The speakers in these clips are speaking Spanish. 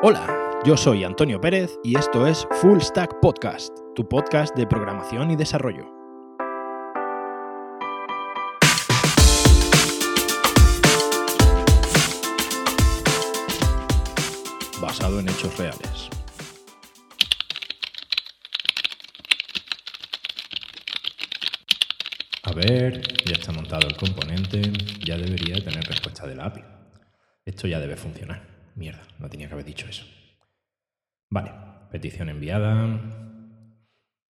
Hola, yo soy Antonio Pérez y esto es Full Stack Podcast, tu podcast de programación y desarrollo. Basado en hechos reales. A ver, ya está montado el componente, ya debería tener respuesta del API. Esto ya debe funcionar. Mierda, no tenía que haber dicho eso. Vale, petición enviada.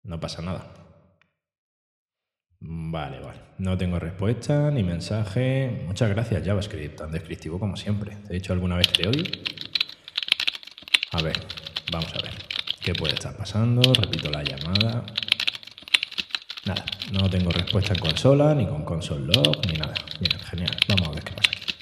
No pasa nada. Vale, vale. No tengo respuesta ni mensaje. Muchas gracias, JavaScript, tan descriptivo como siempre. ¿Te he dicho alguna vez que te odio? A ver, vamos a ver. ¿Qué puede estar pasando? Repito la llamada. Nada, no tengo respuesta en consola, ni con console log, ni nada. Bien, genial. Vamos a ver qué pasa aquí.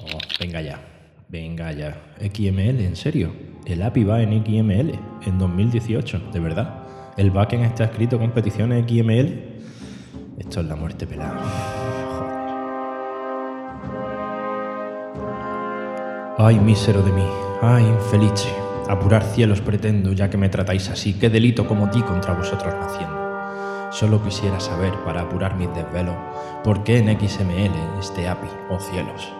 Oh, venga ya. Venga ya. XML, en serio. El API va en XML en 2018, de verdad. El backend está escrito con peticiones XML. Esto es la muerte pelada. Joder. Ay, mísero de mí. Ay, infelice. Apurar cielos pretendo, ya que me tratáis así. ¿Qué delito como ti contra vosotros naciendo? Solo quisiera saber, para apurar mis desvelos, por qué en XML este API, oh cielos.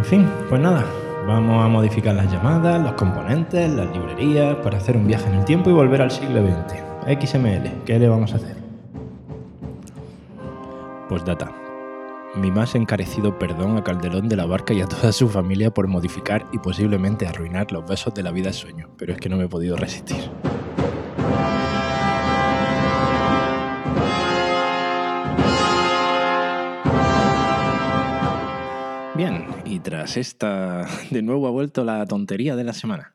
En fin, pues nada, vamos a modificar las llamadas, los componentes, las librerías, para hacer un viaje en el tiempo y volver al siglo XX. XML, ¿qué le vamos a hacer? Pues data. Mi más encarecido perdón a Calderón de la Barca y a toda su familia por modificar y posiblemente arruinar los besos de la vida sueño, pero es que no me he podido resistir. Bien, y tras esta, de nuevo ha vuelto la tontería de la semana.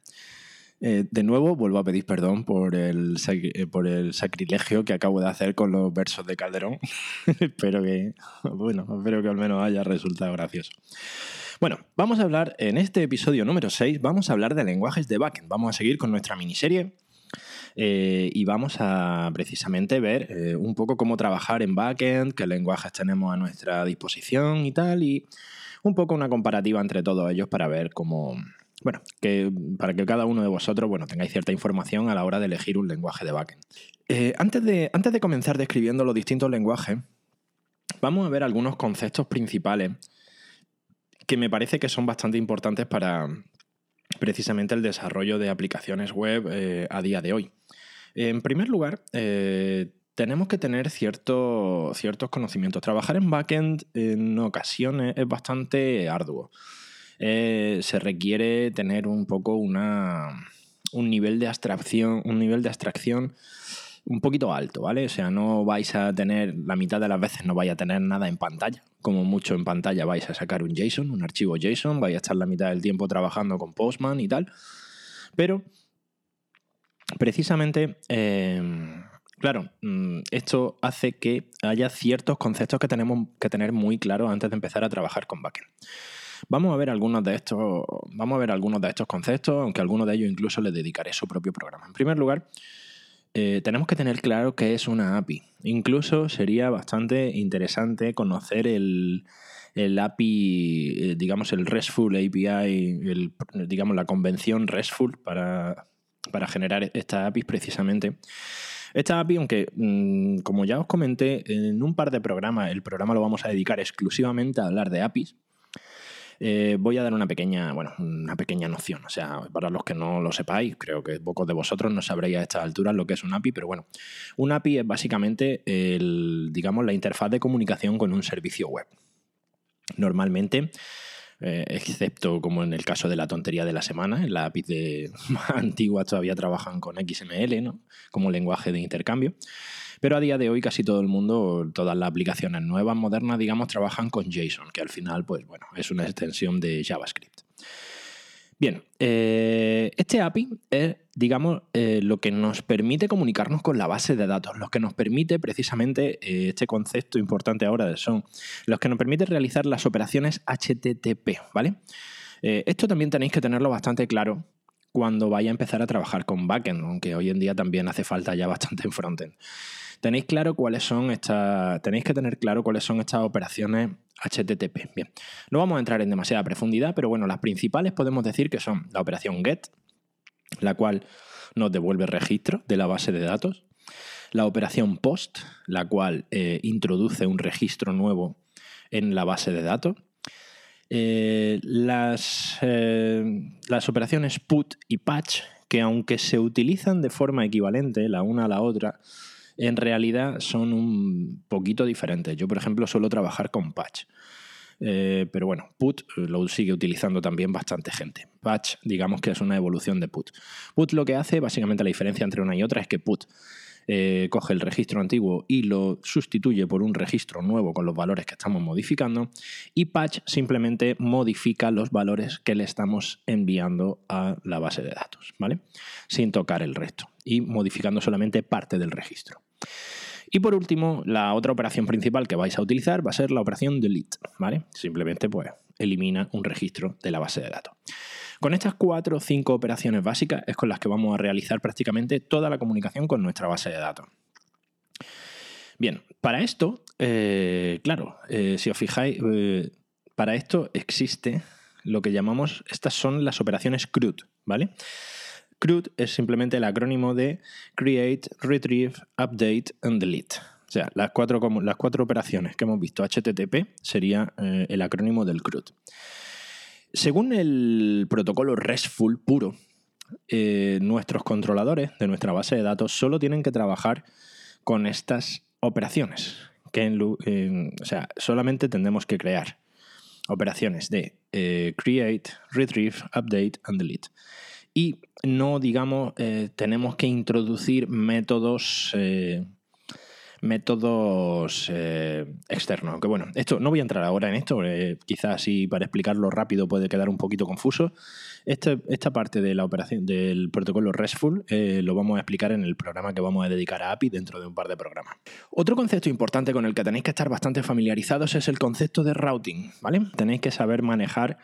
Eh, de nuevo vuelvo a pedir perdón por el, eh, por el sacrilegio que acabo de hacer con los versos de Calderón. espero que, bueno, espero que al menos haya resultado gracioso. Bueno, vamos a hablar en este episodio número 6, vamos a hablar de lenguajes de backend. Vamos a seguir con nuestra miniserie eh, y vamos a precisamente ver eh, un poco cómo trabajar en backend, qué lenguajes tenemos a nuestra disposición y tal, y un poco una comparativa entre todos ellos para ver cómo, bueno, que para que cada uno de vosotros bueno, tengáis cierta información a la hora de elegir un lenguaje de backend. Eh, antes, de, antes de comenzar describiendo los distintos lenguajes, vamos a ver algunos conceptos principales que me parece que son bastante importantes para precisamente el desarrollo de aplicaciones web eh, a día de hoy. En primer lugar, eh, tenemos que tener ciertos conocimientos. Trabajar en backend en ocasiones es bastante arduo. Eh, se requiere tener un poco una, un nivel de abstracción, un nivel de abstracción un poquito alto, ¿vale? O sea, no vais a tener, la mitad de las veces no vais a tener nada en pantalla. Como mucho en pantalla vais a sacar un JSON, un archivo JSON, vais a estar la mitad del tiempo trabajando con Postman y tal. Pero, precisamente, em, claro, mm, esto hace que haya ciertos conceptos que tenemos que tener muy claros antes de empezar a trabajar con backend. Vamos a ver algunos de estos, vamos a ver algunos de estos conceptos, aunque algunos de ellos incluso les dedicaré su propio programa. En primer lugar, eh, tenemos que tener claro qué es una API. Incluso sería bastante interesante conocer el, API, eh, digamos el RESTful API, digamos la convención RESTful para, para generar esta API precisamente. Esta API, aunque mm, como ya os comenté en un par de programas, el programa lo vamos a dedicar exclusivamente a hablar de APIs, eh, voy a dar una pequeña, bueno, una pequeña noción. O sea, para los que no lo sepáis, creo que pocos de vosotros no sabréis a estas alturas lo que es un API, pero bueno, un API es básicamente el, digamos, la interfaz de comunicación con un servicio web. Normalmente, eh, excepto como en el caso de la tontería de la semana, en las APIs de más antiguas todavía trabajan con XML, ¿no? Como lenguaje de intercambio. Pero a día de hoy casi todo el mundo, todas las aplicaciones nuevas, modernas, digamos, trabajan con JSON, que al final, pues bueno, es una extensión de JavaScript. Bien, eh, este API es, digamos, eh, lo que nos permite comunicarnos con la base de datos, lo que nos permite precisamente, eh, este concepto importante ahora son, los que nos permite realizar las operaciones HTTP, ¿vale? esto también tenéis que tenerlo bastante claro cuando vaya a empezar a trabajar con backend, aunque hoy en día también hace falta ya bastante en frontend. Tenéis claro cuáles son estas. Tenéis que tener claro cuáles son estas operaciones HTTP. Bien. No vamos a entrar en demasiada profundidad, pero bueno, las principales podemos decir que son la operación GET, la cual nos devuelve registro de la base de datos. La operación POST, la cual eh, introduce un registro nuevo en la base de datos. Eh, las, eh, las operaciones put y patch, que aunque se utilizan de forma equivalente la una a la otra, en realidad son un poquito diferentes. Yo, por ejemplo, suelo trabajar con patch. Eh, pero bueno, put lo sigue utilizando también bastante gente. Patch, digamos que es una evolución de put. Put lo que hace, básicamente la diferencia entre una y otra es que put eh, coge el registro antiguo y lo sustituye por un registro nuevo con los valores que estamos modificando y patch simplemente modifica los valores que le estamos enviando a la base de datos, ¿vale? Sin tocar el resto y modificando solamente parte del registro. Y por último, la otra operación principal que vais a utilizar va a ser la operación delete, ¿vale? Simplemente pues elimina un registro de la base de datos. Con estas cuatro o cinco operaciones básicas es con las que vamos a realizar prácticamente toda la comunicación con nuestra base de datos. Bien, para esto, eh, claro, eh, si os fijáis, eh, para esto existe lo que llamamos, estas son las operaciones CRUD, ¿vale? CRUD es simplemente el acrónimo de Create, Retrieve, Update and Delete. O sea, las cuatro, las cuatro operaciones que hemos visto HTTP sería eh, el acrónimo del CRUD. Según el protocolo RESTful puro, eh, nuestros controladores de nuestra base de datos solo tienen que trabajar con estas operaciones. O sea, solamente tendremos que crear operaciones de eh, create, retrieve, update and delete y no, digamos, eh, tenemos que introducir métodos, eh, métodos eh, externos. Aunque bueno, esto no voy a entrar ahora en esto, quizás así para explicarlo rápido puede quedar un poquito confuso. Este, esta parte de la operación del protocolo RESTful lo vamos a explicar en el programa que vamos a dedicar a API dentro de un par de programas. Otro concepto importante con el que tenéis que estar bastante familiarizados es el concepto de routing, ¿vale? Tenéis que saber manejar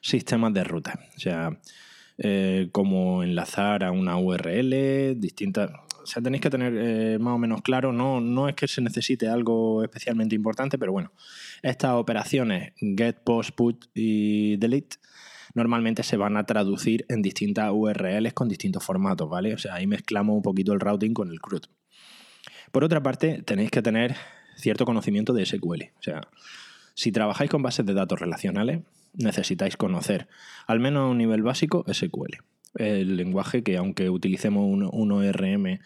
sistemas de ruta. O sea, eh, como enlazar a una URL, distintas... O sea, tenéis que tener eh, más o menos claro, no, no es que se necesite algo especialmente importante, pero bueno, estas operaciones get, post, put y delete normalmente se van a traducir en distintas URLs con distintos formatos, ¿vale? O sea, ahí mezclamos un poquito el routing con el CRUD. Por otra parte, tenéis que tener cierto conocimiento de SQL. O sea, si trabajáis con bases de datos relacionales, necesitáis conocer, al menos a un nivel básico, SQL. El lenguaje que aunque utilicemos un, ORM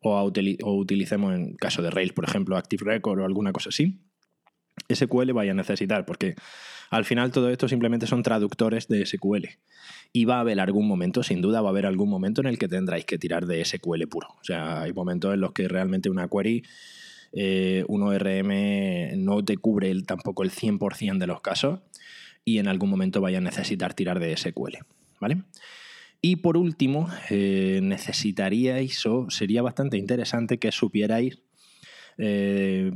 o, utilicemos en caso de Rails, por ejemplo, Active Record o alguna cosa así, SQL vaya a necesitar, porque al final todo esto simplemente son traductores de SQL. Y va a haber algún momento, sin duda, va a haber algún momento en el que tendráis que tirar de SQL puro. O sea, hay momentos en los que realmente una query, eh, un ORM no te cubre tampoco el 100% de los casos y en algún momento vaya a necesitar tirar de SQL. ¿Vale? Y por último, eh, necesitaríais o sería bastante interesante que supierais eh,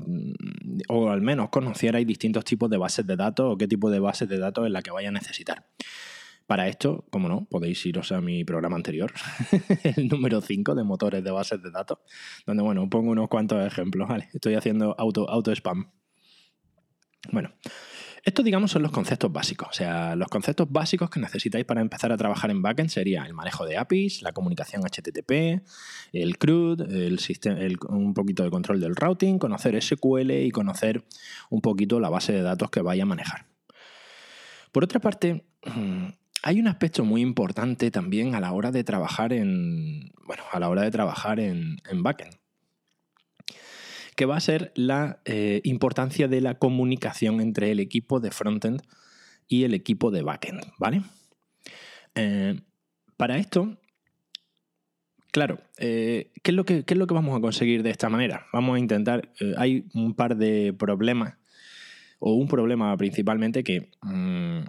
o al menos conocierais distintos tipos de bases de datos o qué tipo de bases de datos es la que vaya a necesitar. Para esto, como no, podéis iros a mi programa anterior, el número 5 de motores de bases de datos, donde, bueno, pongo unos cuantos ejemplos. Estoy haciendo auto, auto spam. Bueno, estos, digamos, son los conceptos básicos. O sea, los conceptos básicos que necesitáis para empezar a trabajar en backend sería el manejo de APIs, la comunicación HTTP, el CRUD, un poquito de control del routing, conocer SQL y conocer un poquito la base de datos que vaya a manejar. Por otra parte, hay un aspecto muy importante también a la hora de trabajar en. Bueno, a la hora de trabajar en backend que va a ser la eh, importancia de la comunicación entre el equipo de frontend y el equipo de backend, ¿vale? Eh, para esto, claro, eh, ¿qué, es lo que, es lo que vamos a conseguir de esta manera? Vamos a intentar, hay un par de problemas o un problema principalmente que, mm,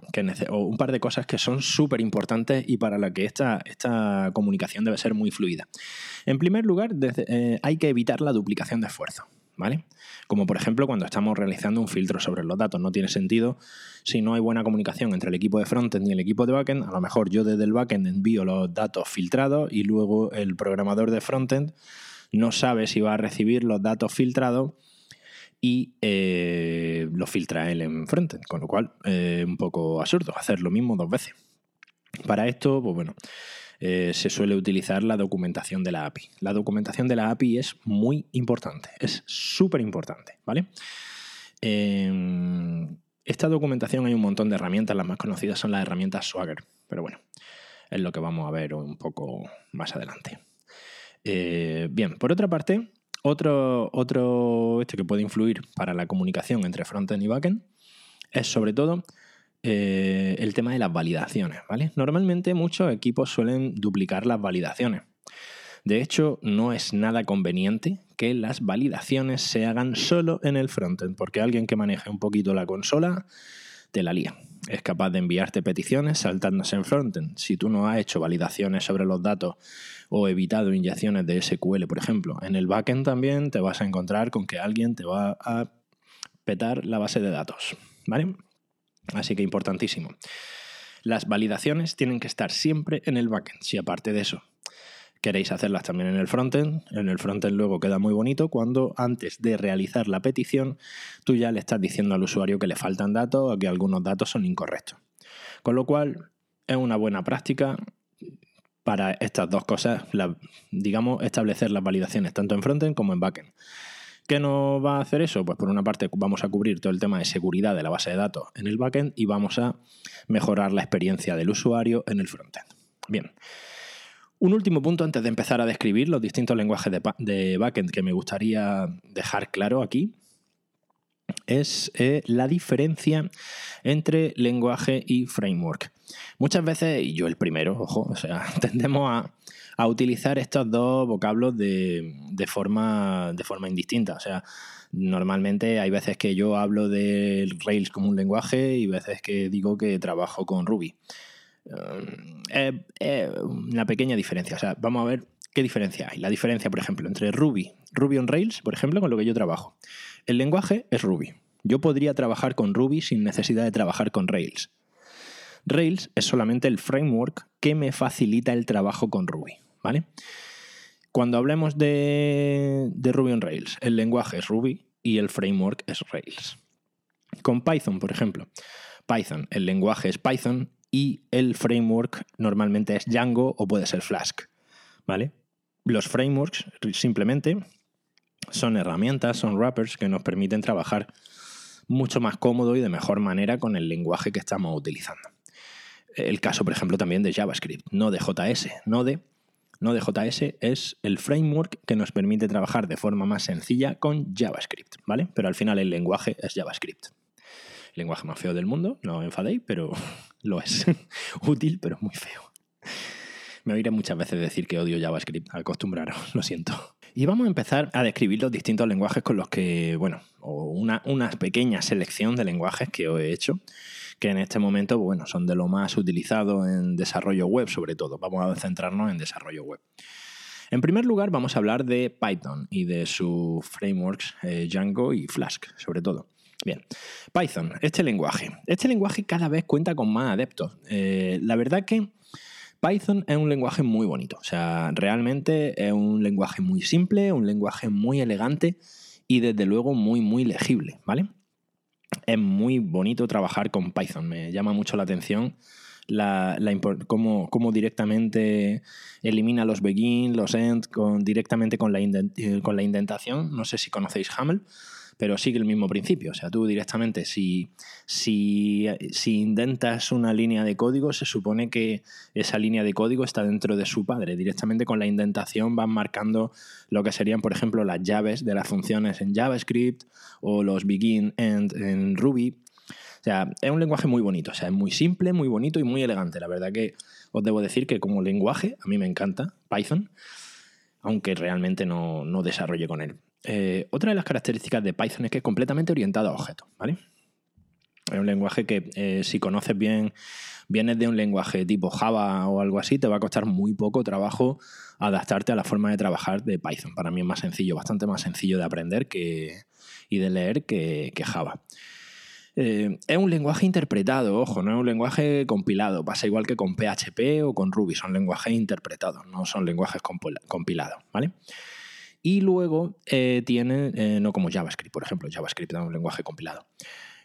o un par de cosas que son súper importantes y para la que esta, esta comunicación debe ser muy fluida. En primer lugar, hay que evitar la duplicación de esfuerzo. ¿Vale? Como por ejemplo cuando estamos realizando un filtro sobre los datos. No tiene sentido si no hay buena comunicación entre el equipo de frontend y el equipo de backend. A lo mejor yo desde el backend envío los datos filtrados y luego el programador de frontend no sabe si va a recibir los datos filtrados y eh, lo filtra él en frontend, con lo cual es un poco absurdo hacer lo mismo dos veces. Para esto, pues bueno, eh, se suele utilizar la documentación de la API. La documentación de la API es muy importante, es súper importante, ¿vale? En esta documentación hay un montón de herramientas, las más conocidas son las herramientas Swagger, pero bueno, es lo que vamos a ver un poco más adelante. Eh, bien, por otra parte, otro, otro este que puede influir para la comunicación entre frontend y backend es sobre todo eh, el tema de las validaciones, ¿vale? Normalmente muchos equipos suelen duplicar las validaciones. De hecho, no es nada conveniente que las validaciones se hagan solo en el frontend, porque alguien que maneje un poquito la consola te la lía. Es capaz de enviarte peticiones saltándose en frontend. Si tú no has hecho validaciones sobre los datos o evitado inyecciones de SQL, por ejemplo, en el backend también te vas a encontrar con que alguien te va a petar la base de datos, ¿vale? Así que importantísimo. Las validaciones tienen que estar siempre en el backend. Si aparte de eso queréis hacerlas también en el frontend, en el frontend luego queda muy bonito cuando antes de realizar la petición tú ya le estás diciendo al usuario que le faltan datos o que algunos datos son incorrectos. Con lo cual es una buena práctica para estas dos cosas, digamos, establecer las validaciones tanto en frontend como en backend. ¿Qué nos va a hacer eso? Pues por una parte vamos a cubrir todo el tema de seguridad de la base de datos en el backend y vamos a mejorar la experiencia del usuario en el frontend. Bien. Un último punto antes de empezar a describir los distintos lenguajes de, backend que me gustaría dejar claro aquí es eh, la diferencia entre lenguaje y framework. Muchas veces, y yo el primero, ojo, o sea, tendemos a, a utilizar estos dos vocablos de, forma, de forma indistinta. O sea, normalmente hay veces que yo hablo de Rails como un lenguaje y veces que digo que trabajo con Ruby. Eh, una pequeña diferencia. O sea, vamos a ver qué diferencia hay. La diferencia, por ejemplo, entre Ruby, Ruby on Rails, por ejemplo, con lo que yo trabajo. El lenguaje es Ruby. Yo podría trabajar con Ruby sin necesidad de trabajar con Rails. Rails es solamente el framework que me facilita el trabajo con Ruby. ¿vale? Cuando hablemos de, Ruby on Rails, el lenguaje es Ruby y el framework es Rails. Con Python, por ejemplo, Python, el lenguaje es Python y el framework normalmente es Django o puede ser Flask, ¿vale? Los frameworks simplemente son herramientas, son wrappers que nos permiten trabajar mucho más cómodo y de mejor manera con el lenguaje que estamos utilizando. El caso, por ejemplo, también de JavaScript, no de JS, no de Node.js es el framework que nos permite trabajar de forma más sencilla con JavaScript, ¿vale? Pero al final el lenguaje es JavaScript. Lenguaje más feo del mundo, no enfadéis, pero lo es. Útil, pero muy feo. Me oiré muchas veces decir que odio JavaScript, acostumbraros, lo siento. Y vamos a empezar a describir los distintos lenguajes con los que, bueno, una, una pequeña selección de lenguajes que os he hecho que en este momento bueno, son de lo más utilizado en desarrollo web, sobre todo. Vamos a centrarnos en desarrollo web. En primer lugar, vamos a hablar de Python y de sus frameworks eh, Django y Flask, sobre todo. Bien, Python, este lenguaje. Este lenguaje cada vez cuenta con más adeptos. Eh, la verdad que Python es un lenguaje muy bonito. O sea, realmente es un lenguaje muy simple, un lenguaje muy elegante y desde luego muy, muy legible, ¿vale? es muy bonito trabajar con Python. Me llama mucho la atención la, cómo, directamente elimina los begin, los end, directamente con la, con la indentación. No sé si conocéis Haml pero sigue el mismo principio. O sea, tú directamente, si, si, si intentas una línea de código, se supone que esa línea de código está dentro de su padre. Directamente con la indentación van marcando lo que serían, por ejemplo, las llaves de las funciones en JavaScript o los begin end en Ruby. O sea, es un lenguaje muy bonito, o sea, es muy simple, muy bonito y muy elegante. La verdad que os debo decir que como lenguaje, a mí me encanta Python, aunque realmente no, no desarrolle con él. Eh, otra de las características de Python es que es completamente orientado a objetos, ¿vale? Es un lenguaje que eh, si conoces bien, vienes de un lenguaje tipo Java o algo así, te va a costar muy poco trabajo adaptarte a la forma de trabajar de Python. Para mí es más sencillo, bastante más sencillo de aprender que, y de leer que, Java. Eh, es un lenguaje interpretado, ojo, no es un lenguaje compilado. Pasa igual que con PHP o con Ruby, son lenguajes interpretados, no son lenguajes compilados, ¿vale? Y luego eh, tiene, eh, no como JavaScript, por ejemplo, JavaScript es un lenguaje compilado.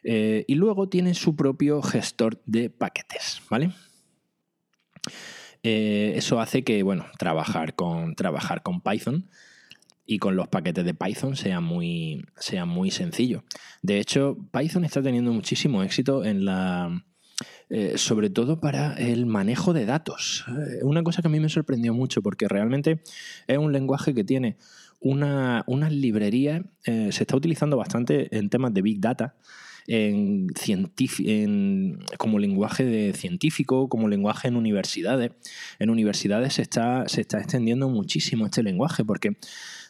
y luego tiene su propio gestor de paquetes, ¿vale? eso hace que, bueno, trabajar con, trabajar con Python y con los paquetes de Python sea muy, sea muy sencillo. De hecho, Python está teniendo muchísimo éxito en la, eh, sobre todo para el manejo de datos. Eh, una cosa que a mí me sorprendió mucho porque realmente es un lenguaje que tiene una, librería, eh, se está utilizando bastante en temas de Big Data. En, como lenguaje de científico, como lenguaje en universidades. En universidades se está, se está extendiendo muchísimo este lenguaje porque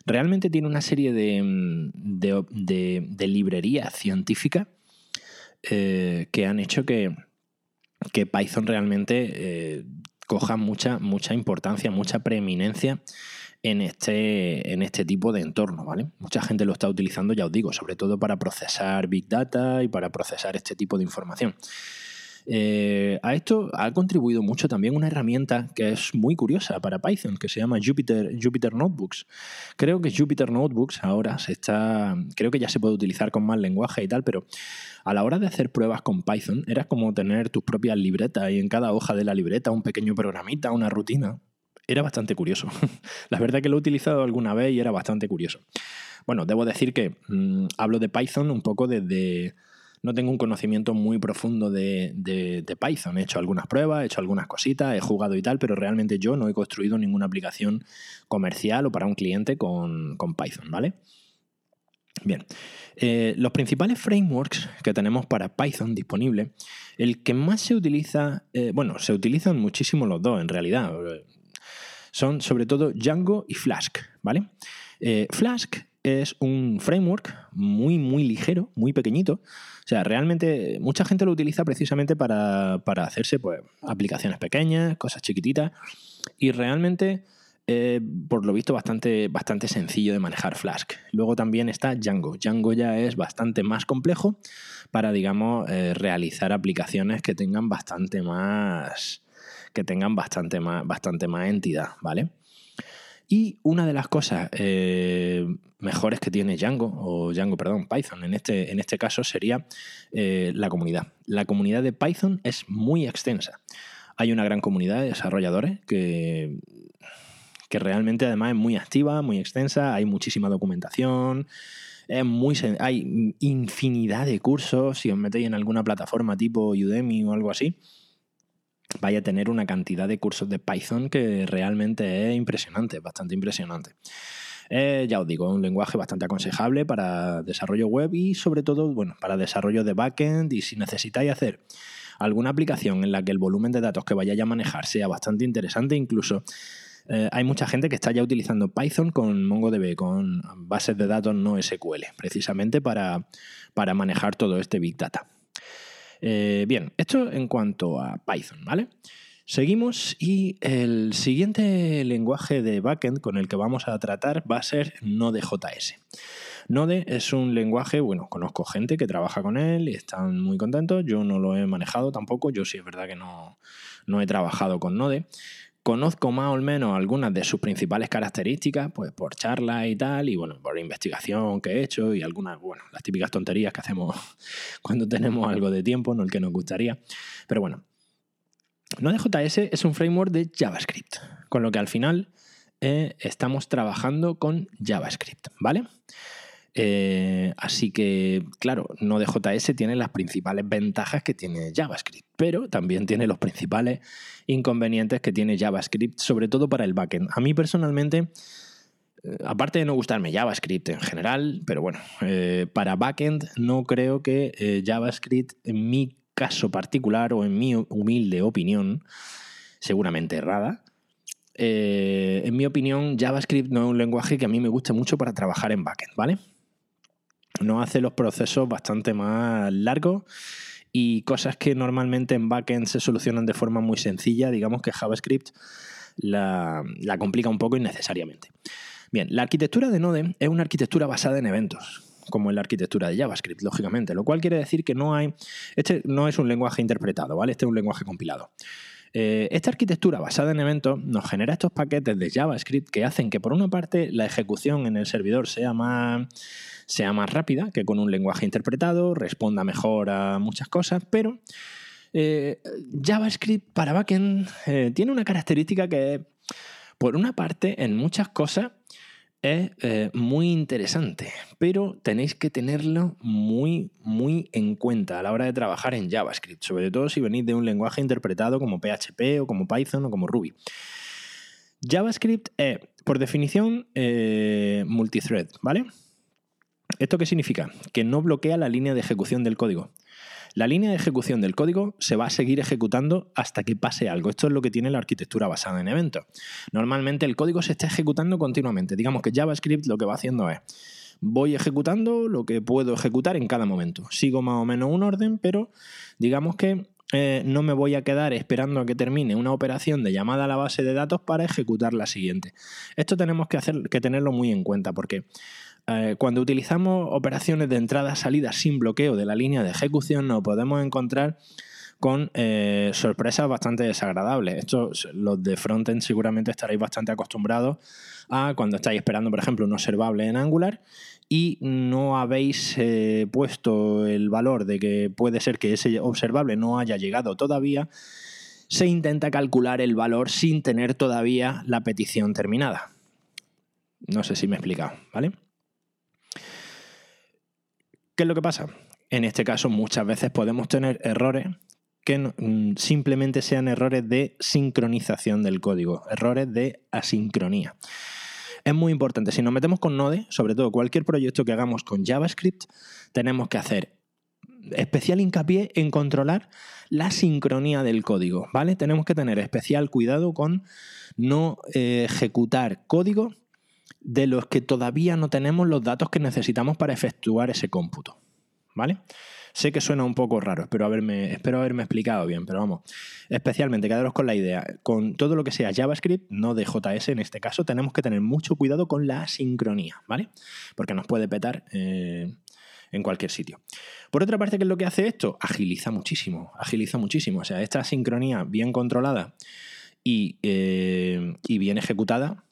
realmente tiene una serie de, mm, de, librerías científicas eh, que han hecho que, que Python realmente eh, coja mucha, mucha importancia, mucha preeminencia en este, en este tipo de entorno, ¿vale? Mucha gente lo está utilizando, ya os digo, sobre todo para procesar Big Data y para procesar este tipo de información. Eh, a esto ha contribuido mucho también una herramienta que es muy curiosa para Python, que se llama Jupyter, Jupyter Notebooks. Creo que Jupyter Notebooks ahora se está, creo que ya se puede utilizar con más lenguaje y tal, pero a la hora de hacer pruebas con Python era como tener tus propias libretas y en cada hoja de la libreta un pequeño programita, una rutina. Era bastante curioso. la verdad que lo he utilizado alguna vez y era bastante curioso. Bueno, debo decir que mm, hablo de Python un poco desde no tengo un conocimiento muy profundo de, Python. He hecho algunas pruebas, he hecho algunas cositas, he jugado y tal, pero realmente yo no he construido ninguna aplicación comercial o para un cliente con, Python, ¿vale? Bien, eh, los principales frameworks que tenemos para Python disponible, el que más se utiliza, eh, bueno, se utilizan muchísimo los dos en realidad, son sobre todo Django y Flask, ¿vale? Eh, Flask es un framework muy, muy ligero, muy pequeñito. O sea, realmente mucha gente lo utiliza precisamente para, hacerse pues, aplicaciones pequeñas, cosas chiquititas. Y realmente, eh, por lo visto, bastante, bastante sencillo de manejar Flask. Luego también está Django. Django ya es bastante más complejo para, digamos, eh, realizar aplicaciones que tengan bastante más que tengan bastante más, bastante más entidad, ¿vale? Y una de las cosas eh, mejores que tiene Django, o Django, perdón, Python en este, en este caso sería eh, la comunidad. La comunidad de Python es muy extensa. Hay una gran comunidad de desarrolladores que, que realmente además es muy activa, muy extensa, hay muchísima documentación, es muy, hay infinidad de cursos, si os metéis en alguna plataforma tipo Udemy o algo así, vaya a tener una cantidad de cursos de Python que realmente es impresionante, bastante impresionante. Eh, ya os digo, es un lenguaje bastante aconsejable para desarrollo web y sobre todo, bueno, para desarrollo de backend y si necesitáis hacer alguna aplicación en la que el volumen de datos que vayáis a manejar sea bastante interesante, incluso eh, hay mucha gente que está ya utilizando Python con MongoDB, con bases de datos no SQL, precisamente para, para manejar todo este Big Data. Eh, bien, esto en cuanto a Python, ¿vale? Seguimos y el siguiente lenguaje de backend con el que vamos a tratar va a ser Node.js. Node es un lenguaje, bueno, conozco gente que trabaja con él y están muy contentos. Yo no lo he manejado tampoco, yo sí es verdad que no, no he trabajado con Node. Conozco más o menos algunas de sus principales características, pues por charlas y tal, y bueno, por investigación que he hecho y algunas, bueno, las típicas tonterías que hacemos cuando tenemos algo de tiempo, no el que nos gustaría. Pero bueno, Node.js es un framework de JavaScript, con lo que al final eh, estamos trabajando con JavaScript, ¿vale? Eh, así que, claro, Node.js tiene las principales ventajas que tiene JavaScript, pero también tiene los principales inconvenientes que tiene JavaScript, sobre todo para el backend. A mí personalmente, eh, aparte de no gustarme JavaScript en general, pero bueno, eh, para backend no creo que JavaScript, en mi caso particular o en mi humilde opinión, seguramente errada, en mi opinión, JavaScript no es un lenguaje que a mí me guste mucho para trabajar en backend, ¿vale? Nos hace los procesos bastante más largos y cosas que normalmente en backend se solucionan de forma muy sencilla, digamos que JavaScript la, la complica un poco innecesariamente. Bien, la arquitectura de Node es una arquitectura basada en eventos como en la arquitectura de JavaScript, lógicamente, lo cual quiere decir que no hay, este no es un lenguaje interpretado, ¿vale? Este es un lenguaje compilado. Eh, esta arquitectura basada en eventos nos genera estos paquetes de JavaScript que hacen que por una parte la ejecución en el servidor sea más, sea más rápida que con un lenguaje interpretado, responda mejor a muchas cosas, pero eh, JavaScript para backend eh, tiene una característica que, por una parte, en muchas cosas es eh, muy interesante, pero tenéis que tenerlo muy, muy en cuenta a la hora de trabajar en JavaScript, sobre todo si venís de un lenguaje interpretado como PHP o como Python o como Ruby. JavaScript es, por definición, eh, multithread, ¿vale? ¿Esto qué significa? Que no bloquea la línea de ejecución del código. La línea de ejecución del código se va a seguir ejecutando hasta que pase algo. Esto es lo que tiene la arquitectura basada en eventos. Normalmente el código se está ejecutando continuamente. Digamos que JavaScript lo que va haciendo es voy ejecutando lo que puedo ejecutar en cada momento. Sigo más o menos un orden, pero digamos que eh, no me voy a quedar esperando a que termine una operación de llamada a la base de datos para ejecutar la siguiente. Esto tenemos que, hacer, que tenerlo muy en cuenta porque eh, cuando utilizamos operaciones de entrada-salida sin bloqueo de la línea de ejecución, nos podemos encontrar con eh, sorpresas bastante desagradables. Esto, los de frontend seguramente estaréis bastante acostumbrados a cuando estáis esperando, por ejemplo, un observable en Angular y no habéis eh, puesto el valor de que puede ser que ese observable no haya llegado todavía, se intenta calcular el valor sin tener todavía la petición terminada. No sé si me he explicado, ¿vale? ¿Qué es lo que pasa? En este caso muchas veces podemos tener errores que mm, simplemente sean errores de sincronización del código, errores de asincronía. Es muy importante, si nos metemos con Node, sobre todo cualquier proyecto que hagamos con JavaScript, tenemos que hacer especial hincapié en controlar la sincronía del código, ¿vale? Tenemos que tener especial cuidado con no eh, ejecutar código de los que todavía no tenemos los datos que necesitamos para efectuar ese cómputo. ¿Vale? Sé que suena un poco raro, espero haberme, espero haberme explicado bien, pero vamos, especialmente quedaros con la idea, con todo lo que sea JavaScript, no de JS en este caso, tenemos que tener mucho cuidado con la sincronía, ¿vale? Porque nos puede petar eh, en cualquier sitio. Por otra parte, ¿qué es lo que hace esto? Agiliza muchísimo, agiliza muchísimo. O sea, esta sincronía bien controlada y, eh, y bien ejecutada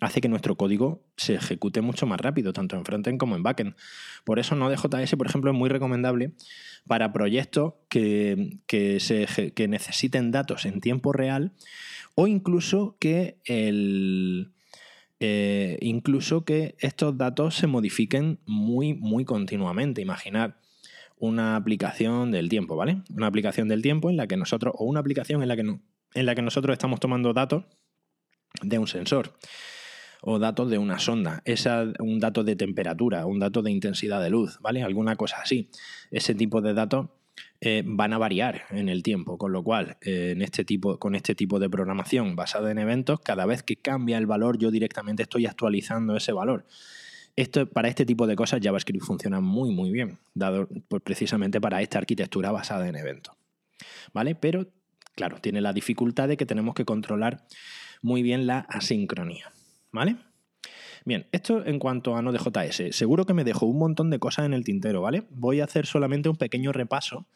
hace que nuestro código se ejecute mucho más rápido, tanto en frontend como en backend. Por eso Node.js, por ejemplo, es muy recomendable para proyectos que, que necesiten datos en tiempo real o incluso que el, eh, incluso que estos datos se modifiquen muy, muy continuamente. Imaginar una aplicación del tiempo, ¿vale? Una aplicación del tiempo en la que nosotros, o una aplicación en la que, en la que nosotros estamos tomando datos de un sensor o datos de una sonda, un dato de temperatura, un dato de intensidad de luz, ¿vale? Alguna cosa así. Ese tipo de datos eh, van a variar en el tiempo, con lo cual eh, en este tipo, con este tipo de programación basada en eventos, cada vez que cambia el valor, yo directamente estoy actualizando ese valor. Esto, para este tipo de cosas JavaScript funciona muy muy bien, dado pues, precisamente para esta arquitectura basada en eventos. ¿Vale? Pero, claro, tiene la dificultad de que tenemos que controlar muy bien la asincronía. ¿Vale? Bien, esto en cuanto a Node.js. Seguro que me dejo un montón de cosas en el tintero, ¿vale? Voy a hacer solamente un pequeño repaso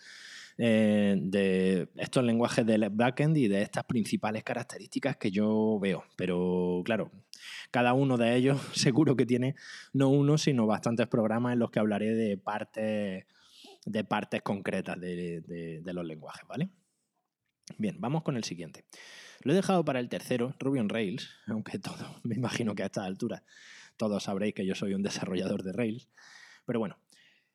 eh, de estos lenguajes del backend y de estas principales características que yo veo. Pero claro, cada uno de ellos seguro que tiene no uno, sino bastantes programas en los que hablaré de partes, de partes concretas de los lenguajes, ¿vale? Bien, vamos con el siguiente. Lo he dejado para el tercero, Ruby on Rails, aunque todo, me imagino que a esta altura todos sabréis que yo soy un desarrollador de Rails. Pero bueno,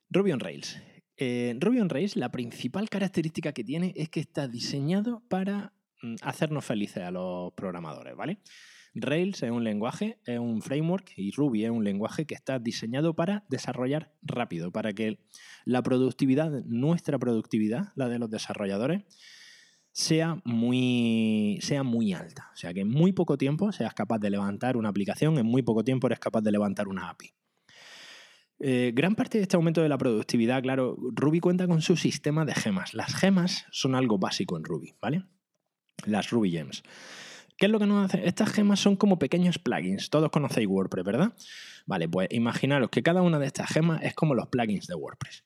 Ruby on Rails. Eh, Ruby on Rails, la principal característica que tiene es que está diseñado para mm, hacernos felices a los programadores, ¿vale? Rails es un lenguaje, es un framework y Ruby es un lenguaje que está diseñado para desarrollar rápido, para que la productividad, nuestra productividad, la de los desarrolladores, sea muy, sea muy alta. O sea, que en muy poco tiempo seas capaz de levantar una aplicación, en muy poco tiempo eres capaz de levantar una API. Eh, gran parte de este aumento de la productividad, claro, Ruby cuenta con su sistema de gemas. Las gemas son algo básico en Ruby, ¿vale? Las Ruby Gems. ¿Qué es lo que nos hace? Estas gemas son como pequeños plugins. Todos conocéis WordPress, ¿verdad? Vale, pues imaginaros que cada una de estas gemas es como los plugins de WordPress.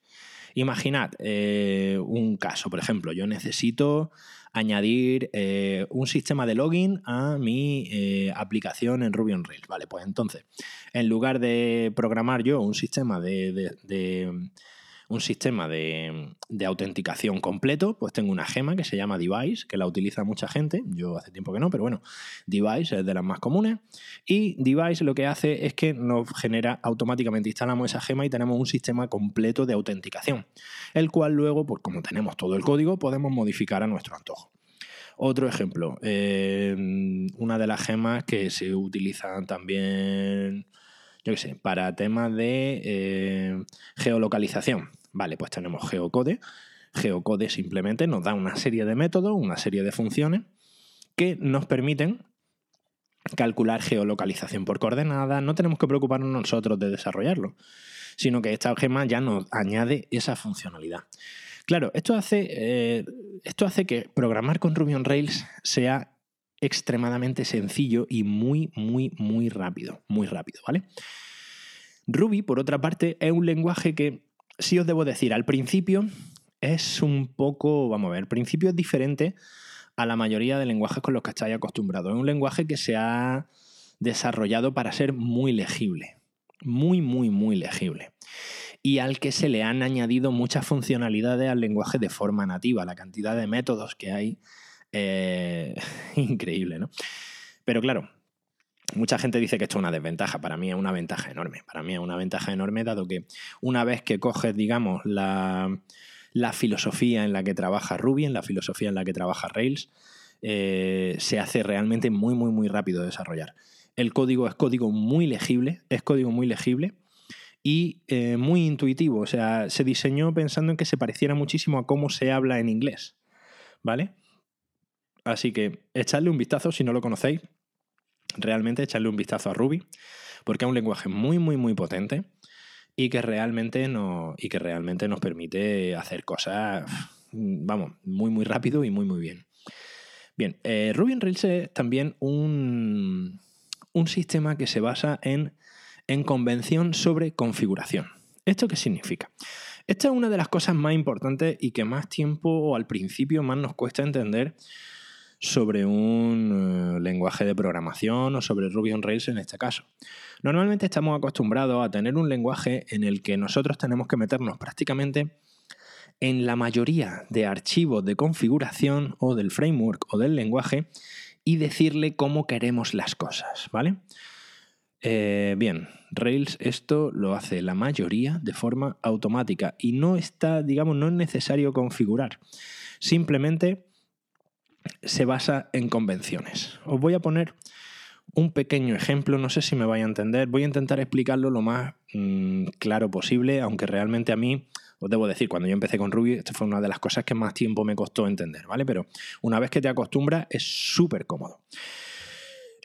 Imaginad eh, un caso, por ejemplo, yo necesito añadir eh, un sistema de login a mi eh, aplicación en Ruby on Rails. Vale, pues entonces, en lugar de programar yo un sistema de un sistema de, autenticación completo, pues tengo una gema que se llama Device, que la utiliza mucha gente, yo hace tiempo que no, pero bueno, Device es de las más comunes, y Device lo que hace es que nos genera automáticamente, instalamos esa gema y tenemos un sistema completo de autenticación, el cual luego, pues como tenemos todo el código, podemos modificar a nuestro antojo. Otro ejemplo, eh, una de las gemas que se utilizan también yo qué sé, para temas de eh, geolocalización. Vale, pues tenemos Geocode. Geocode simplemente nos da una serie de métodos, una serie de funciones que nos permiten calcular geolocalización por coordenadas. No tenemos que preocuparnos nosotros de desarrollarlo, sino que esta gema ya nos añade esa funcionalidad. Claro, esto hace, eh, esto hace que programar con Ruby on Rails sea extremadamente sencillo y muy, muy, muy rápido. Muy rápido, ¿vale? Ruby, por otra parte, es un lenguaje que, si os debo decir, al principio es un poco, vamos a ver, al principio es diferente a la mayoría de lenguajes con los que estáis acostumbrados. Es un lenguaje que se ha desarrollado para ser muy legible. Muy, muy, muy legible. Y al que se le han añadido muchas funcionalidades al lenguaje de forma nativa. La cantidad de métodos que hay eh, increíble, ¿no? Pero claro, mucha gente dice que esto es una desventaja. Para mí es una ventaja enorme. Para mí es una ventaja enorme, dado que una vez que coges, digamos, la, filosofía en la que trabaja Ruby, en la filosofía en la que trabaja Rails, eh, se hace realmente muy, muy, muy rápido de desarrollar. El código es código muy legible, es código muy legible y eh, muy intuitivo. O sea, se diseñó pensando en que se pareciera muchísimo a cómo se habla en inglés. ¿Vale? Así que echadle un vistazo si no lo conocéis. Realmente echadle un vistazo a Ruby, porque es un lenguaje muy, muy, muy potente y que realmente, no, y que realmente nos permite hacer cosas, vamos, muy, muy rápido y muy, muy bien. Bien, eh, Ruby on Rails es también un, un sistema que se basa en, en convención sobre configuración. ¿Esto qué significa? Esta es una de las cosas más importantes y que más tiempo o al principio más nos cuesta entender sobre un eh, lenguaje de programación o sobre Ruby on Rails en este caso. Normalmente estamos acostumbrados a tener un lenguaje en el que nosotros tenemos que meternos prácticamente en la mayoría de archivos de configuración o del framework o del lenguaje y decirle cómo queremos las cosas, ¿vale? Eh, bien, Rails esto lo hace la mayoría de forma automática y no está, digamos, no es necesario configurar. Simplemente se basa en convenciones. Os voy a poner un pequeño ejemplo, no sé si me vais a entender, voy a intentar explicarlo lo más mm, claro posible, aunque realmente a mí, os debo decir, cuando yo empecé con Ruby, esta fue una de las cosas que más tiempo me costó entender, ¿vale? Pero una vez que te acostumbras es súper cómodo.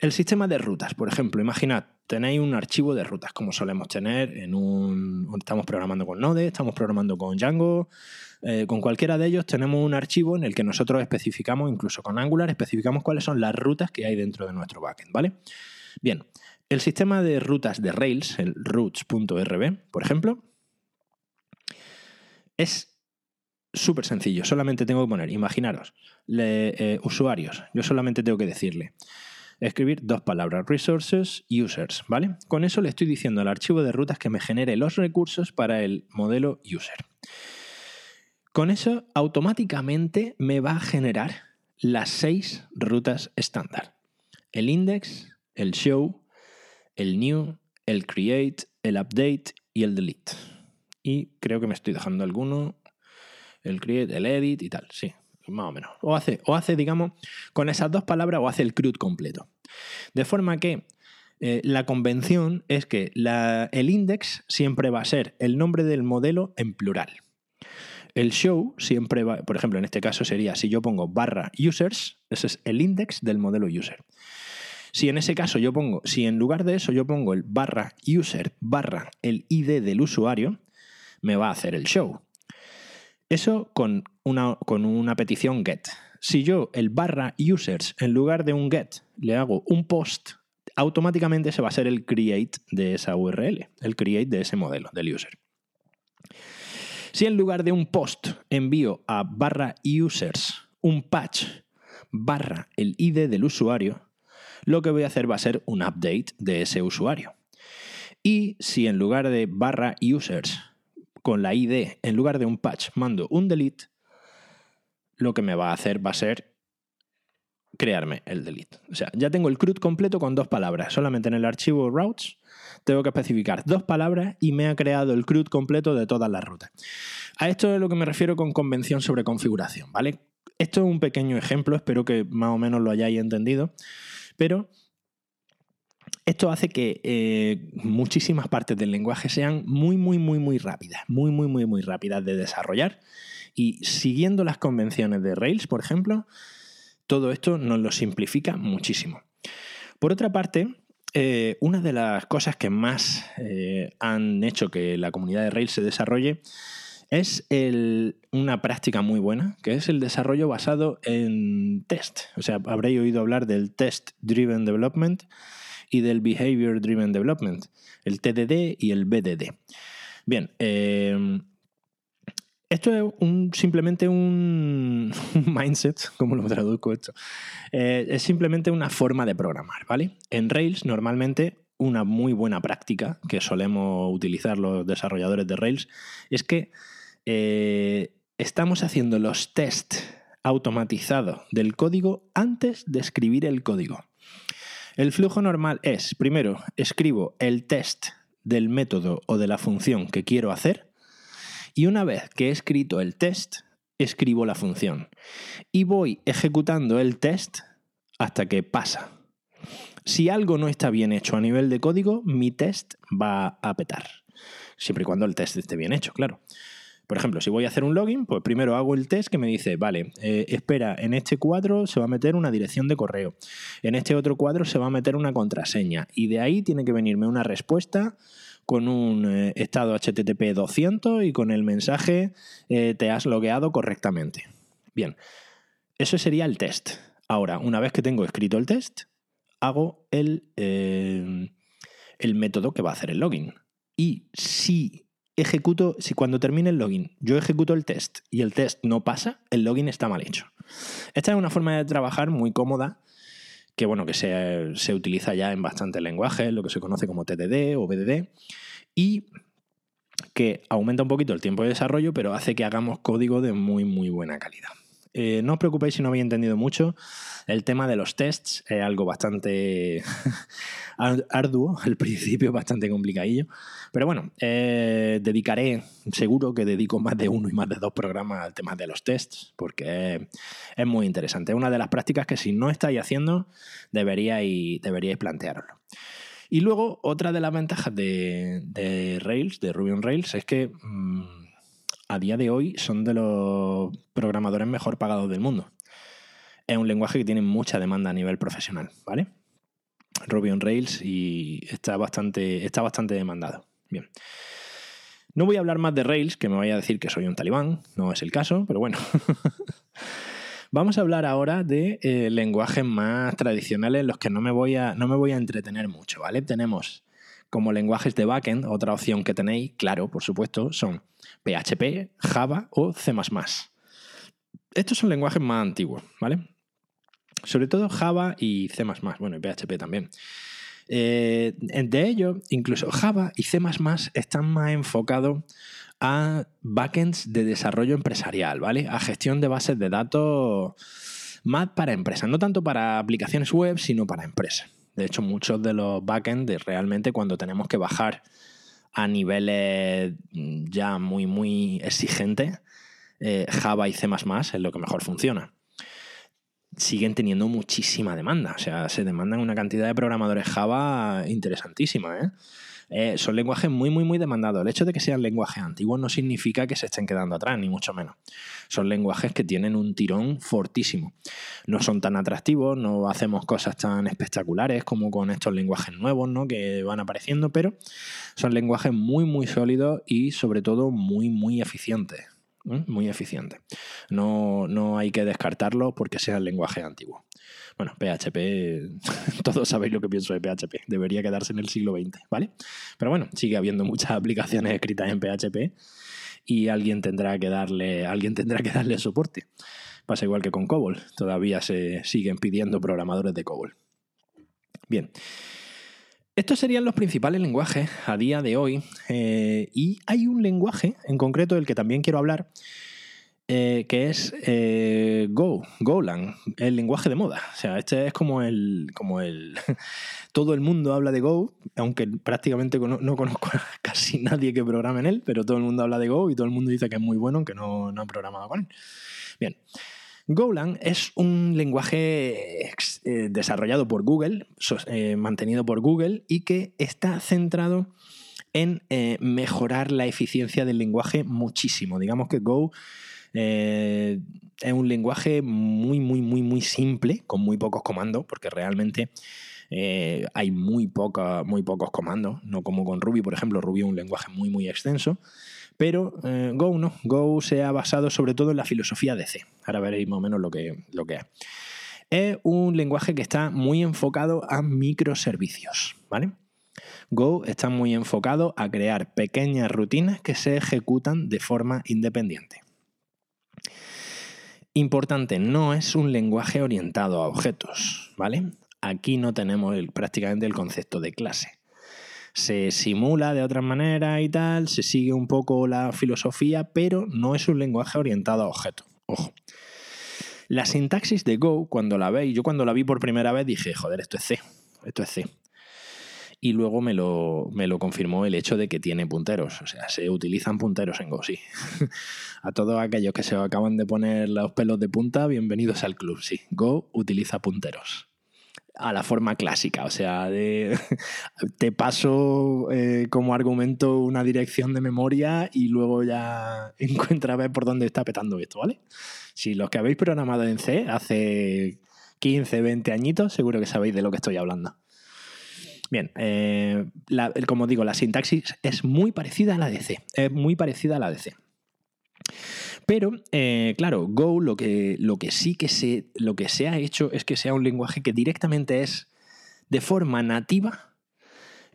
El sistema de rutas, por ejemplo, imaginad, tenéis un archivo de rutas, como solemos tener en un... Estamos programando con Node, estamos programando con Django, eh, con cualquiera de ellos tenemos un archivo en el que nosotros especificamos, incluso con Angular, especificamos cuáles son las rutas que hay dentro de nuestro backend, ¿vale? Bien, el sistema de rutas de Rails, el routes.rb, por ejemplo, es súper sencillo. Solamente tengo que poner, imaginaros, eh, usuarios. Yo solamente tengo que decirle, escribir dos palabras, resources, users, ¿vale? Con eso le estoy diciendo al archivo de rutas que me genere los recursos para el modelo user. Con eso automáticamente me va a generar las seis rutas estándar. El index, el show, el new, el create, el update y el delete. Y creo que me estoy dejando alguno. El create, el edit y tal, sí, más o menos. O hace, o hace digamos, con esas dos palabras o hace el CRUD completo. De forma que eh, la convención es que el index siempre va a ser el nombre del modelo en plural. El show siempre va, por ejemplo, en este caso sería, si yo pongo barra users, ese es el index del modelo user. Si en ese caso yo pongo, si en lugar de eso yo pongo el barra user barra el ID del usuario, me va a hacer el show. Eso con una, con una petición get. Si yo el barra users en lugar de un get le hago un post, automáticamente se va a ser el create de esa URL, el create de ese modelo del user. Si en lugar de un post envío a barra users un patch barra el ID del usuario, lo que voy a hacer va a ser un update de ese usuario. Y si en lugar de barra users con la ID, en lugar de un patch, mando un delete, lo que me va a hacer va a ser crearme el delete. O sea, ya tengo el CRUD completo con dos palabras. Solamente en el archivo routes tengo que especificar dos palabras y me ha creado el CRUD completo de todas las rutas. A esto es lo que me refiero con convención sobre configuración, ¿vale? Esto es un pequeño ejemplo, espero que más o menos lo hayáis entendido, pero esto hace que eh, muchísimas partes del lenguaje sean muy, muy, muy, muy rápidas, muy, muy, muy, muy rápidas de desarrollar y siguiendo las convenciones de Rails, por ejemplo, todo esto nos lo simplifica muchísimo. Por otra parte, eh, una de las cosas que más eh, han hecho que la comunidad de Rails se desarrolle es una práctica muy buena, que es el desarrollo basado en test. O sea, habréis oído hablar del Test Driven Development y del Behavior Driven Development, el TDD y el BDD. Bien, eh, esto es simplemente un, mindset, ¿cómo lo traduzco esto? Eh, es simplemente una forma de programar, ¿vale? En Rails normalmente una muy buena práctica que solemos utilizar los desarrolladores de Rails es que eh, estamos haciendo los test automatizados del código antes de escribir el código. El flujo normal es, primero, escribo el test del método o de la función que quiero hacer y una vez que he escrito el test, escribo la función y voy ejecutando el test hasta que pasa. Si algo no está bien hecho a nivel de código, mi test va a petar. Siempre y cuando el test esté bien hecho, claro. Por ejemplo, si voy a hacer un login, pues primero hago el test que me dice, vale, eh, espera, en este cuadro se va a meter una dirección de correo, en este otro cuadro se va a meter una contraseña y de ahí tiene que venirme una respuesta con un eh, estado HTTP 200 y con el mensaje eh, te has logueado correctamente. Bien, eso sería el test. Ahora, una vez que tengo escrito el test, hago el, el método que va a hacer el login. Y si ejecuto, si cuando termine el login yo ejecuto el test y el test no pasa, el login está mal hecho. Esta es una forma de trabajar muy cómoda que bueno, que se, utiliza ya en bastantes lenguajes, lo que se conoce como TDD o BDD, y que aumenta un poquito el tiempo de desarrollo, pero hace que hagamos código de muy, muy buena calidad. Eh, no os preocupéis si no habéis entendido mucho. El tema de los tests es algo bastante arduo, al principio bastante complicadillo. Pero bueno, eh, dedicaré, seguro que dedico más de uno y más de dos programas al tema de los tests, porque es, muy interesante. Es una de las prácticas que si no estáis haciendo, deberíais, deberíais plantearlo. Y luego, otra de las ventajas de, Rails, de Ruby on Rails, es que mm, a día de hoy son de los programadores mejor pagados del mundo. Es un lenguaje que tiene mucha demanda a nivel profesional, ¿vale? Ruby on Rails y está bastante, está bastante demandado. Bien. No voy a hablar más de Rails, que me vaya a decir que soy un talibán, no es el caso, pero bueno. Vamos a hablar ahora de eh, lenguajes más tradicionales, los que no me, voy a, no me voy a entretener mucho, ¿vale? Tenemos como lenguajes de backend, otra opción que tenéis, claro, por supuesto, son PHP, Java o C. Estos son lenguajes más antiguos, ¿vale? Sobre todo Java y C, bueno, y PHP también. Eh, de ellos, incluso Java y C están más enfocados a backends de desarrollo empresarial, ¿vale? A gestión de bases de datos más para empresas, no tanto para aplicaciones web, sino para empresas. De hecho, muchos de los backends realmente cuando tenemos que bajar a niveles ya muy, muy exigentes, eh, Java y C es lo que mejor funciona. siguen teniendo muchísima demanda. O sea, se demandan una cantidad de programadores Java interesantísima. ¿eh? Eh, son lenguajes muy, muy, muy demandados. El hecho de que sean lenguajes antiguos no significa que se estén quedando atrás, ni mucho menos. Son lenguajes que tienen un tirón fortísimo. No son tan atractivos, no hacemos cosas tan espectaculares como con estos lenguajes nuevos ¿no? que van apareciendo, pero son lenguajes muy, muy sólidos y sobre todo muy, muy eficientes. ¿eh? Muy eficientes. No, no hay que descartarlos porque sean lenguajes antiguos. Bueno, PHP, todos sabéis lo que pienso de PHP, debería quedarse en el siglo XX, ¿vale? Pero bueno, sigue habiendo muchas aplicaciones escritas en PHP y alguien tendrá que darle, alguien tendrá que darle soporte. Pasa igual que con COBOL, todavía se siguen pidiendo programadores de COBOL. Bien. Estos serían los principales lenguajes a día de hoy eh, y hay un lenguaje en concreto del que también quiero hablar eh, que es eh, Go, Golang, el lenguaje de moda. O sea, este es como el, como el, todo el mundo habla de Go, aunque prácticamente no, conozco a casi nadie que programe en él, pero todo el mundo habla de Go y todo el mundo dice que es muy bueno, aunque no, no han programado con él. Bien. Golang es un lenguaje eh, desarrollado por Google, mantenido por Google y que está centrado en mejorar la eficiencia del lenguaje muchísimo. Digamos que Go eh, es un lenguaje muy, muy, muy, muy simple, con muy pocos comandos, porque realmente eh, hay muy, poca, muy pocos comandos, no como con Ruby, por ejemplo. Ruby es un lenguaje muy, muy extenso. Pero eh, Go no. Go se ha basado sobre todo en la filosofía de C. Ahora veréis más o menos lo que, lo que es. Es un lenguaje que está muy enfocado a microservicios, ¿vale? Go está muy enfocado a crear pequeñas rutinas que se ejecutan de forma independiente. Importante, no es un lenguaje orientado a objetos, ¿vale? Aquí no tenemos prácticamente el concepto de clase. Se simula de otra manera y tal, se sigue un poco la filosofía, pero no es un lenguaje orientado a objetos. Ojo. La sintaxis de Go, cuando la veis, yo cuando la vi por primera vez dije, joder, esto es C, esto es C y luego me lo, me lo confirmó el hecho de que tiene punteros. O sea, se utilizan punteros en Go, sí. a todos aquellos que se acaban de poner los pelos de punta, bienvenidos al club, sí. Go utiliza punteros. A la forma clásica, o sea, de, te paso eh, como argumento una dirección de memoria y luego ya encuentra a ver por dónde está petando esto, ¿vale? Si los que habéis programado en C hace 15, 20 añitos, seguro que sabéis de lo que estoy hablando. Bien, eh, como digo, la sintaxis es muy parecida a la de C. Es muy parecida a la de C. Pero, eh, claro, Go lo que, lo que sí que se, lo que se ha hecho es que sea un lenguaje que directamente es de forma nativa,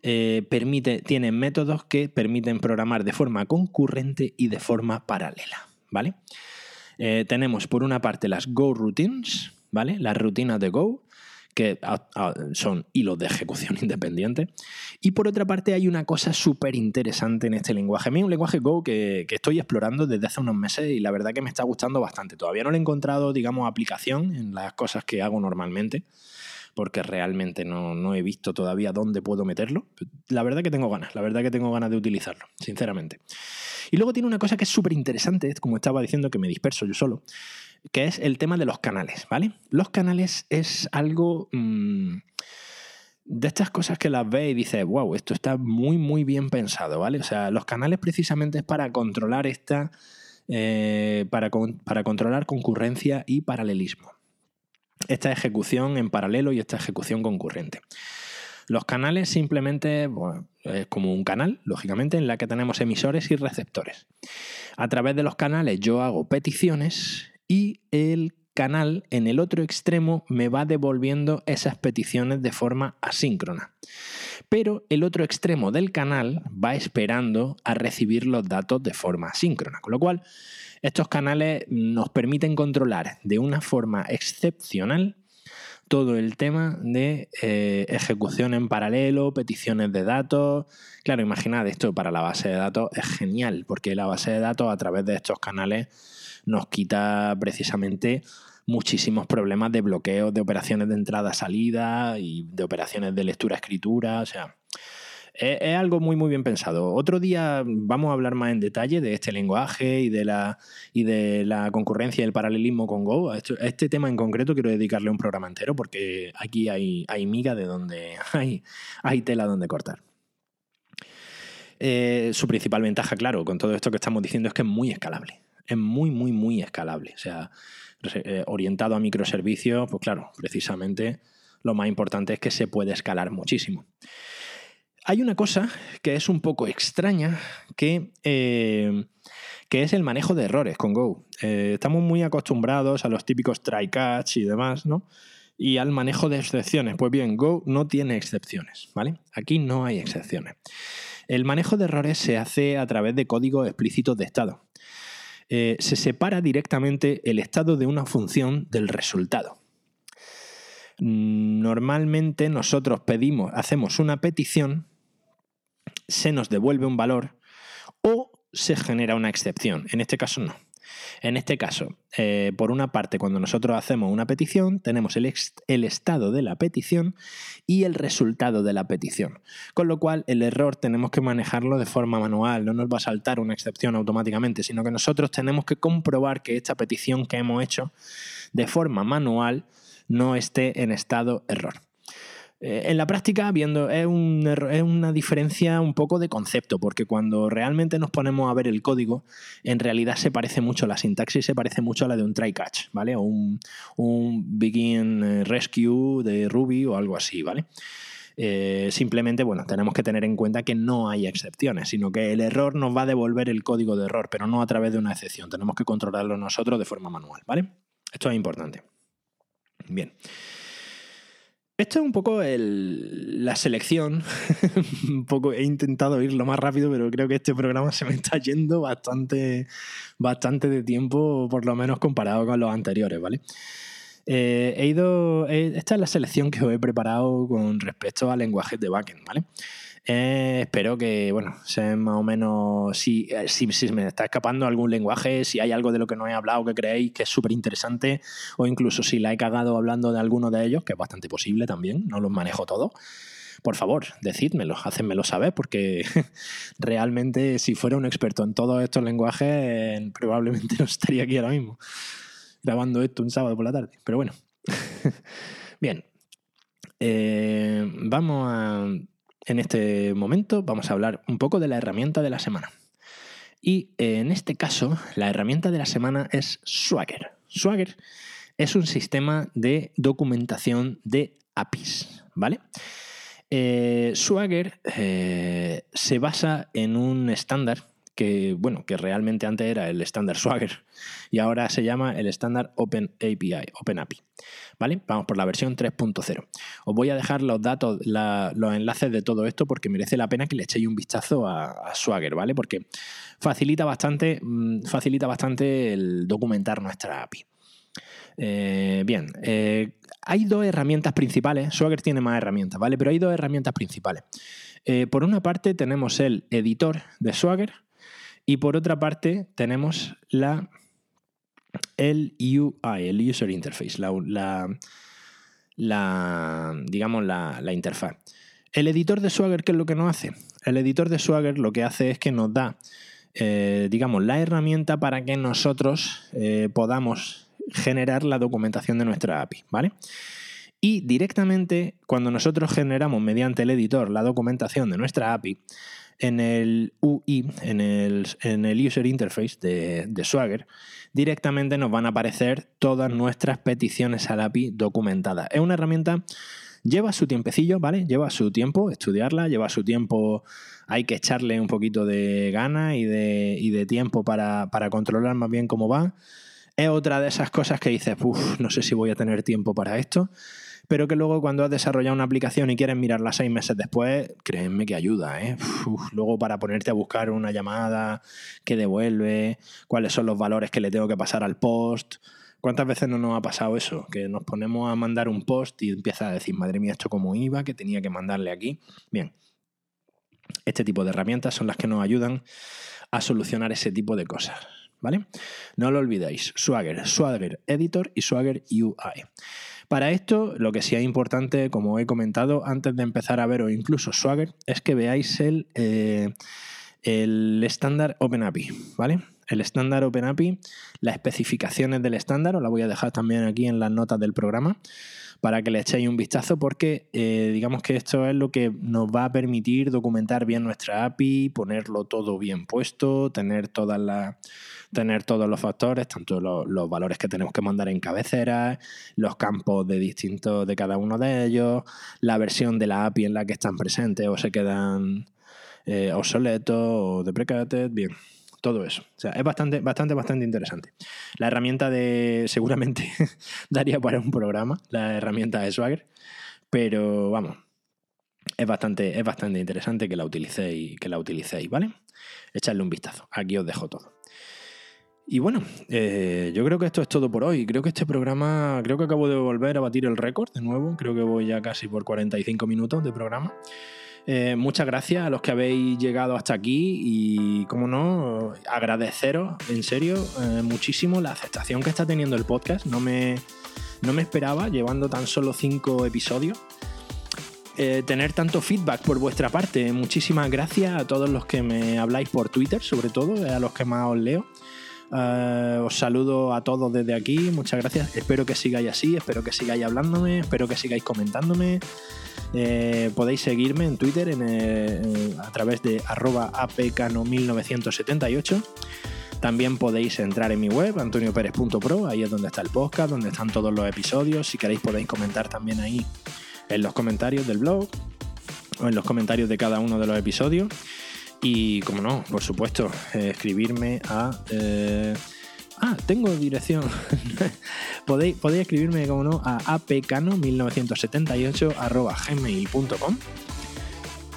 eh, permite, tiene métodos que permiten programar de forma concurrente y de forma paralela. ¿Vale? tenemos por una parte las Go Routines, ¿vale? Las rutinas de Go, que son hilos de ejecución independiente. Y por otra parte hay una cosa súper interesante en este lenguaje. A mí es un lenguaje Go que, estoy explorando desde hace unos meses y la verdad que me está gustando bastante. Todavía no le he encontrado, digamos, aplicación en las cosas que hago normalmente porque realmente no, no, he visto todavía dónde puedo meterlo. La verdad que tengo ganas, la verdad que tengo ganas de utilizarlo, sinceramente. Y luego tiene una cosa que es súper interesante, como estaba diciendo que me disperso yo solo, que es el tema de los canales, ¿vale? Los canales es algo mm, de estas cosas que las ves y dices, wow, esto está muy, muy bien pensado, ¿vale? O sea, los canales precisamente es para controlar esta, eh, para, para controlar concurrencia y paralelismo. Esta ejecución en paralelo y esta ejecución concurrente. Los canales simplemente es como un canal, lógicamente, en la que tenemos emisores y receptores. A través de los canales yo hago peticiones y el canal en el otro extremo me va devolviendo esas peticiones de forma asíncrona. Pero el otro extremo del canal va esperando a recibir los datos de forma asíncrona. Con lo cual, estos canales nos permiten controlar de una forma excepcional todo el tema de eh, ejecución en paralelo, peticiones de datos. Claro, imaginad, esto para la base de datos es genial, porque la base de datos a través de estos canales nos quita precisamente muchísimos problemas de bloqueo de operaciones de entrada-salida y de operaciones de lectura-escritura. O sea, es, algo muy, muy bien pensado. Otro día vamos a hablar más en detalle de este lenguaje y de la, y de la concurrencia y el paralelismo con Go. A este, tema en concreto quiero dedicarle un programa entero porque aquí hay, hay miga de donde hay, hay tela donde cortar. Eh, su principal ventaja, claro, con todo esto que estamos diciendo es que es muy escalable. Es muy, muy, muy escalable. O sea, eh, orientado a microservicios, pues claro, precisamente lo más importante es que se puede escalar muchísimo. Hay una cosa que es un poco extraña, que, eh, que es el manejo de errores con Go. Eh, estamos muy acostumbrados a los típicos try catch y demás, ¿no? Y al manejo de excepciones. Pues bien, Go no tiene excepciones, ¿vale? Aquí no hay excepciones. El manejo de errores se hace a través de códigos explícitos de estado. Eh, se separa directamente el estado de una función del resultado. Normalmente nosotros pedimos, hacemos una petición se nos devuelve un valor o se genera una excepción. En este caso no. En este caso, eh, por una parte, cuando nosotros hacemos una petición, tenemos el, el, estado de la petición y el resultado de la petición. Con lo cual, el error tenemos que manejarlo de forma manual, no nos va a saltar una excepción automáticamente, sino que nosotros tenemos que comprobar que esta petición que hemos hecho de forma manual no esté en estado error. Eh, en la práctica, viendo, es, una diferencia un poco de concepto, porque cuando realmente nos ponemos a ver el código, en realidad se parece mucho, la sintaxis se parece mucho a la de un try catch, ¿vale? O un, begin eh, rescue de Ruby o algo así, ¿vale? Eh, simplemente, bueno, tenemos que tener en cuenta que no hay excepciones, sino que el error nos va a devolver el código de error, pero no a través de una excepción. Tenemos que controlarlo nosotros de forma manual, ¿vale? Esto es importante. Bien. Esto es un poco la selección. un poco he intentado ir lo más rápido, pero creo que este programa se me está yendo bastante, bastante de tiempo, por lo menos comparado con los anteriores, ¿vale? Eh, he ido. esta es la selección que os he preparado con respecto a lenguajes de backend, ¿vale? Eh, espero que, bueno, sean más o menos. Si, eh, si, si, me está escapando algún lenguaje, si hay algo de lo que no he hablado que creéis que es súper interesante, o incluso si la he cagado hablando de alguno de ellos, que es bastante posible también, no los manejo todos. Por favor, decídmelo, hacedmelo saber, porque realmente si fuera un experto en todos estos lenguajes, probablemente no estaría aquí ahora mismo grabando esto un sábado por la tarde. Pero bueno. Bien. Eh, vamos a en este momento vamos a hablar un poco de la herramienta de la semana. Y eh, en este caso, la herramienta de la semana es Swagger. Swagger es un sistema de documentación de APIs, ¿vale? Eh, Swagger eh, se basa en un estándar que, bueno, que realmente antes era el estándar Swagger y ahora se llama el estándar Open API, Open API. ¿Vale? Vamos por la versión 3.0. Os voy a dejar los datos, los enlaces de todo esto porque merece la pena que le echéis un vistazo a, Swagger, ¿vale? Porque facilita bastante, mm, facilita bastante el documentar nuestra API. Eh, bien, eh, hay dos herramientas principales. Swagger tiene más herramientas, ¿vale? Pero hay dos herramientas principales. Eh, por una parte tenemos el editor de Swagger, y por otra parte, tenemos la, el UI, el User Interface, la, digamos, la, interfaz. El editor de Swagger, ¿qué es lo que nos hace? El editor de Swagger lo que hace es que nos da, eh, digamos, la herramienta para que nosotros eh, podamos generar la documentación de nuestra API, ¿vale? Y directamente, cuando nosotros generamos mediante el editor la documentación de nuestra API, en el UI, en el, User Interface de, Swagger, directamente nos van a aparecer todas nuestras peticiones al API documentadas. Es una herramienta, lleva su tiempecillo, ¿vale? Lleva su tiempo estudiarla, lleva su tiempo, hay que echarle un poquito de gana y de, de tiempo para, para controlar más bien cómo va. Es otra de esas cosas que dices, uff, no sé si voy a tener tiempo para esto pero que luego cuando has desarrollado una aplicación y quieres mirarla seis meses después, créeme que ayuda. ¿eh? luego para ponerte a buscar una llamada que devuelve, cuáles son los valores que le tengo que pasar al post. ¿Cuántas veces no nos ha pasado eso? Que nos ponemos a mandar un post y empieza a decir, madre mía, esto como iba, que tenía que mandarle aquí. Bien, este tipo de herramientas son las que nos ayudan a solucionar ese tipo de cosas. ¿Vale? No lo olvidéis, Swagger, Swagger Editor y Swagger UI. Para esto, lo que sí es importante, como he comentado, antes de empezar a ver o incluso Swagger, es que veáis el, eh, el estándar OpenAPI, ¿vale? El estándar OpenAPI, las especificaciones del estándar, os la voy a dejar también aquí en las notas del programa para que le echéis un vistazo porque eh, digamos que esto es lo que nos va a permitir documentar bien nuestra API, ponerlo todo bien puesto, tener todas las tener todos los factores, tanto los, valores que tenemos que mandar en cabecera, los campos de distintos de cada uno de ellos, la versión de la API en la que están presentes o se quedan eh, obsoletos o deprecated, bien todo eso. O sea, es bastante, bastante, bastante interesante. La herramienta de. seguramente daría para un programa, la herramienta de Swagger. Pero vamos. Es bastante, es bastante interesante que la utilicéis, que la utilicéis, ¿vale? Echadle un vistazo. Aquí os dejo todo. Y bueno, eh, yo creo que esto es todo por hoy. Creo que este programa, creo que acabo de volver a batir el récord de nuevo. Creo que voy ya casi por 45 minutos de programa. Eh, muchas gracias a los que habéis llegado hasta aquí y, como no, agradeceros en serio eh, muchísimo la aceptación que está teniendo el podcast. No me, no me esperaba, llevando tan solo cinco episodios, eh, tener tanto feedback por vuestra parte. Muchísimas gracias a todos los que me habláis por Twitter, sobre todo, a los que más os leo. os saludo a todos desde aquí, muchas gracias. Espero que sigáis así, espero que sigáis hablándome, espero que sigáis comentándome. Eh, podéis seguirme en Twitter a través de arroba apcano1978. También podéis entrar en mi web, antonioperez.pro, ahí es donde está el podcast, donde están todos los episodios. Si queréis podéis comentar también ahí en los comentarios del blog o en los comentarios de cada uno de los episodios. Y como no, por supuesto, eh, escribirme a... Eh, Ah, tengo dirección. podéis, podéis escribirme, como no, a apcano1978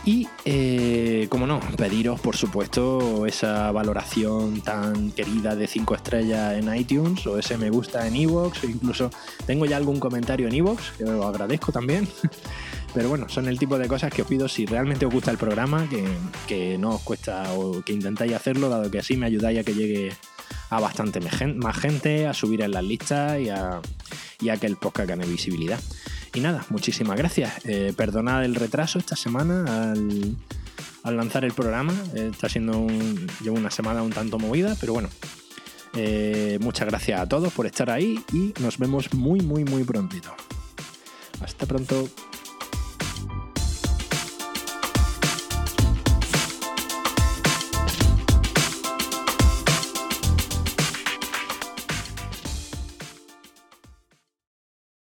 Y, eh, como no, pediros, por supuesto, esa valoración tan querida de 5 estrellas en iTunes o ese me gusta en Evox incluso tengo ya algún comentario en Evox, que os agradezco también. Pero bueno, son el tipo de cosas que os pido si realmente os gusta el programa, que, que no os cuesta o que intentáis hacerlo, dado que así me ayudáis a que llegue a bastante más gente, a subir en las listas y a, que el podcast gane visibilidad. Y nada, muchísimas gracias. Eh, perdonad el retraso esta semana al, lanzar el programa. Eh, está siendo un, llevo una semana un tanto movida, pero bueno. Eh, muchas gracias a todos por estar ahí y nos vemos muy, muy, muy prontito. Hasta pronto.